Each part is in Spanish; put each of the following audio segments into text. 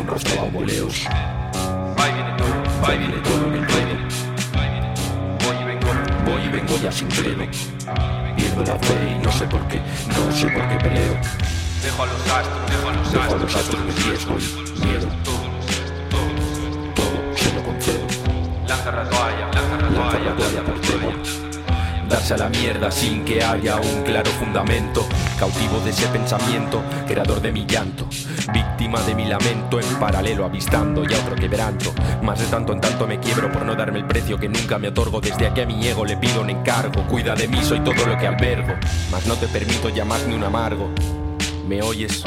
a boleos. Va y viene todo, viene todo en el ruedo. Voy y vengo, voy y vengo ya sin freno. Pierdo la fe y no sé por qué, no sé por qué peleo. Dejo a los astros, dejo a los Dejo a astros. los astros de riesgo y miedo. Todo se lo concedo. Lanza la toalla, lanza la Lanza toalla, la toalla Darse a la mierda sin que haya un claro fundamento. Cautivo de ese pensamiento, creador de mi llanto. Víctima de mi lamento, en paralelo avistando ya otro quebranto. Más de tanto en tanto me quiebro por no darme el precio que nunca me otorgo. Desde aquí a mi ego le pido un encargo. Cuida de mí, soy todo lo que albergo. Mas no te permito llamarme un amargo. ¿Me oyes?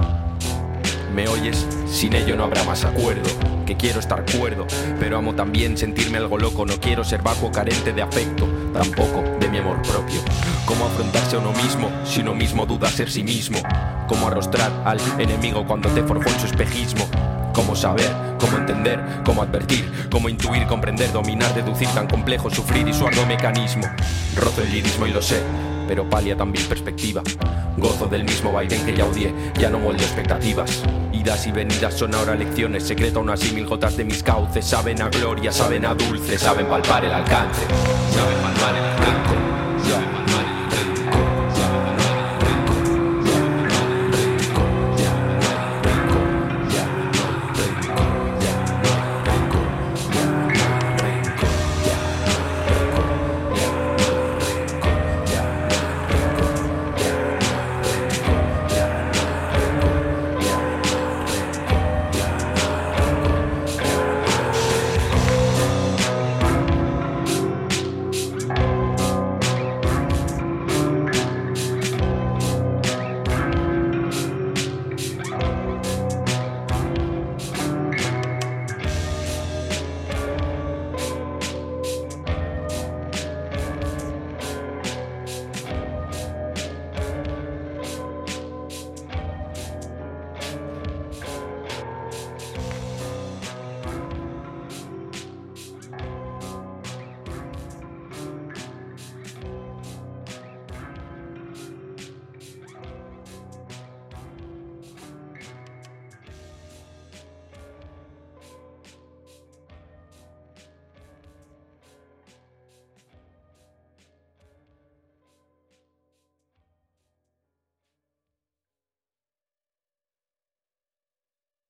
¿Me oyes? Sin ello no habrá más acuerdo. Que quiero estar cuerdo, pero amo también sentirme algo loco. No quiero ser vacuo, carente de afecto, tampoco de mi amor propio. Cómo afrontarse a uno mismo si uno mismo duda ser sí mismo. Cómo arrostrar al enemigo cuando te forjó en su espejismo. Cómo saber, cómo entender, cómo advertir, cómo intuir, comprender, dominar, deducir tan complejo, sufrir y su arduo mecanismo. Rozo el lirismo y lo sé, pero palia también perspectiva. Gozo del mismo vaivén que ya odié, ya no molde expectativas. Idas y venidas son ahora lecciones, secreto aún así mil gotas de mis cauces. Saben a gloria, saben a dulce, saben palpar el alcance.